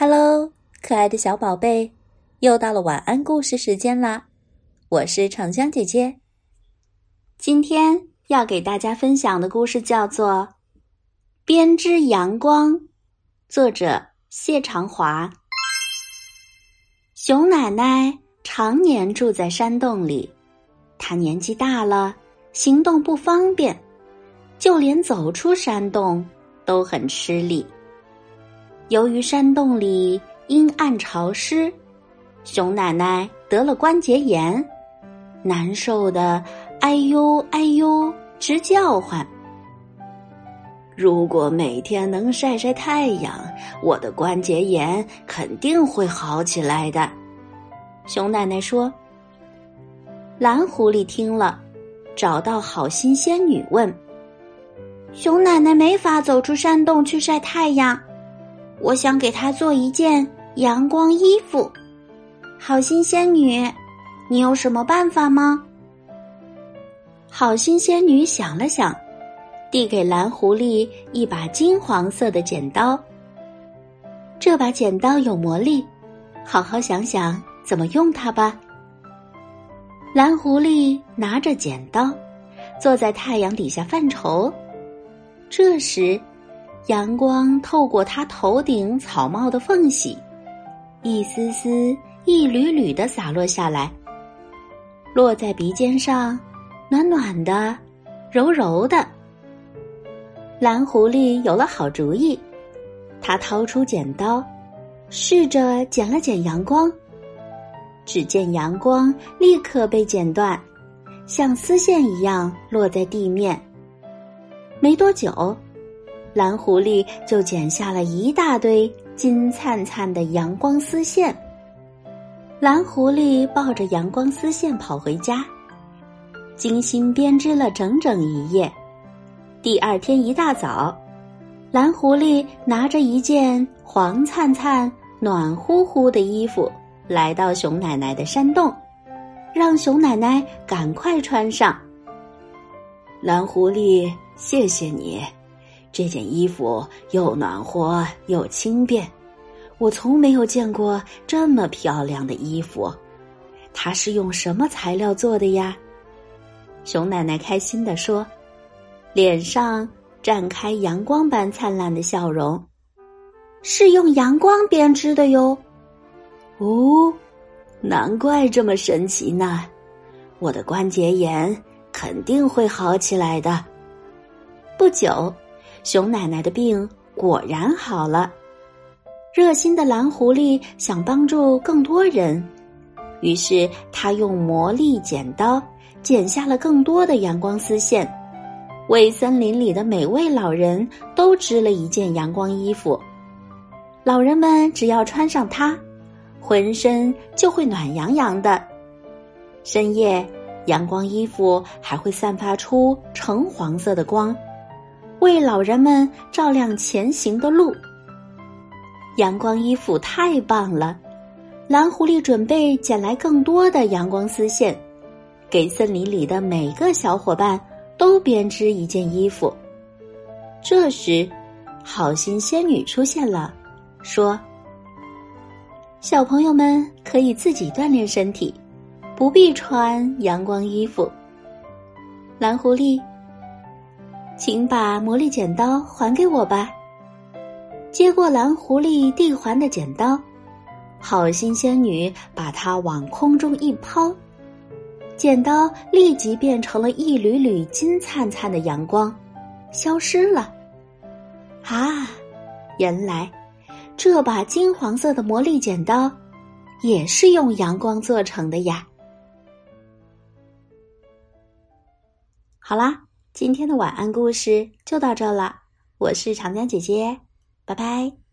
Hello，可爱的小宝贝，又到了晚安故事时间啦！我是长江姐姐。今天要给大家分享的故事叫做《编织阳光》，作者谢长华。熊奶奶常年住在山洞里，她年纪大了，行动不方便，就连走出山洞都很吃力。由于山洞里阴暗潮湿，熊奶奶得了关节炎，难受的哎呦哎呦直叫唤。如果每天能晒晒太阳，我的关节炎肯定会好起来的。熊奶奶说。蓝狐狸听了，找到好心仙女问：“熊奶奶没法走出山洞去晒太阳。”我想给她做一件阳光衣服，好心仙女，你有什么办法吗？好心仙女想了想，递给蓝狐狸一把金黄色的剪刀。这把剪刀有魔力，好好想想怎么用它吧。蓝狐狸拿着剪刀，坐在太阳底下犯愁。这时。阳光透过他头顶草帽的缝隙，一丝丝、一缕缕的洒落下来，落在鼻尖上，暖暖的，柔柔的。蓝狐狸有了好主意，他掏出剪刀，试着剪了剪阳光。只见阳光立刻被剪断，像丝线一样落在地面。没多久。蓝狐狸就剪下了一大堆金灿灿的阳光丝线。蓝狐狸抱着阳光丝线跑回家，精心编织了整整一夜。第二天一大早，蓝狐狸拿着一件黄灿灿、暖乎乎的衣服来到熊奶奶的山洞，让熊奶奶赶快穿上。蓝狐狸，谢谢你。这件衣服又暖和又轻便，我从没有见过这么漂亮的衣服。它是用什么材料做的呀？熊奶奶开心地说，脸上绽开阳光般灿烂的笑容。是用阳光编织的哟。哦，难怪这么神奇呢！我的关节炎肯定会好起来的。不久。熊奶奶的病果然好了，热心的蓝狐狸想帮助更多人，于是他用魔力剪刀剪下了更多的阳光丝线，为森林里的每位老人都织了一件阳光衣服。老人们只要穿上它，浑身就会暖洋洋的。深夜，阳光衣服还会散发出橙黄色的光。为老人们照亮前行的路。阳光衣服太棒了，蓝狐狸准备捡来更多的阳光丝线，给森林里的每个小伙伴都编织一件衣服。这时，好心仙女出现了，说：“小朋友们可以自己锻炼身体，不必穿阳光衣服。”蓝狐狸。请把魔力剪刀还给我吧。接过蓝狐狸递还的剪刀，好心仙女把它往空中一抛，剪刀立即变成了一缕缕金灿灿的阳光，消失了。啊，原来这把金黄色的魔力剪刀也是用阳光做成的呀！好啦。今天的晚安故事就到这了，我是长江姐姐，拜拜。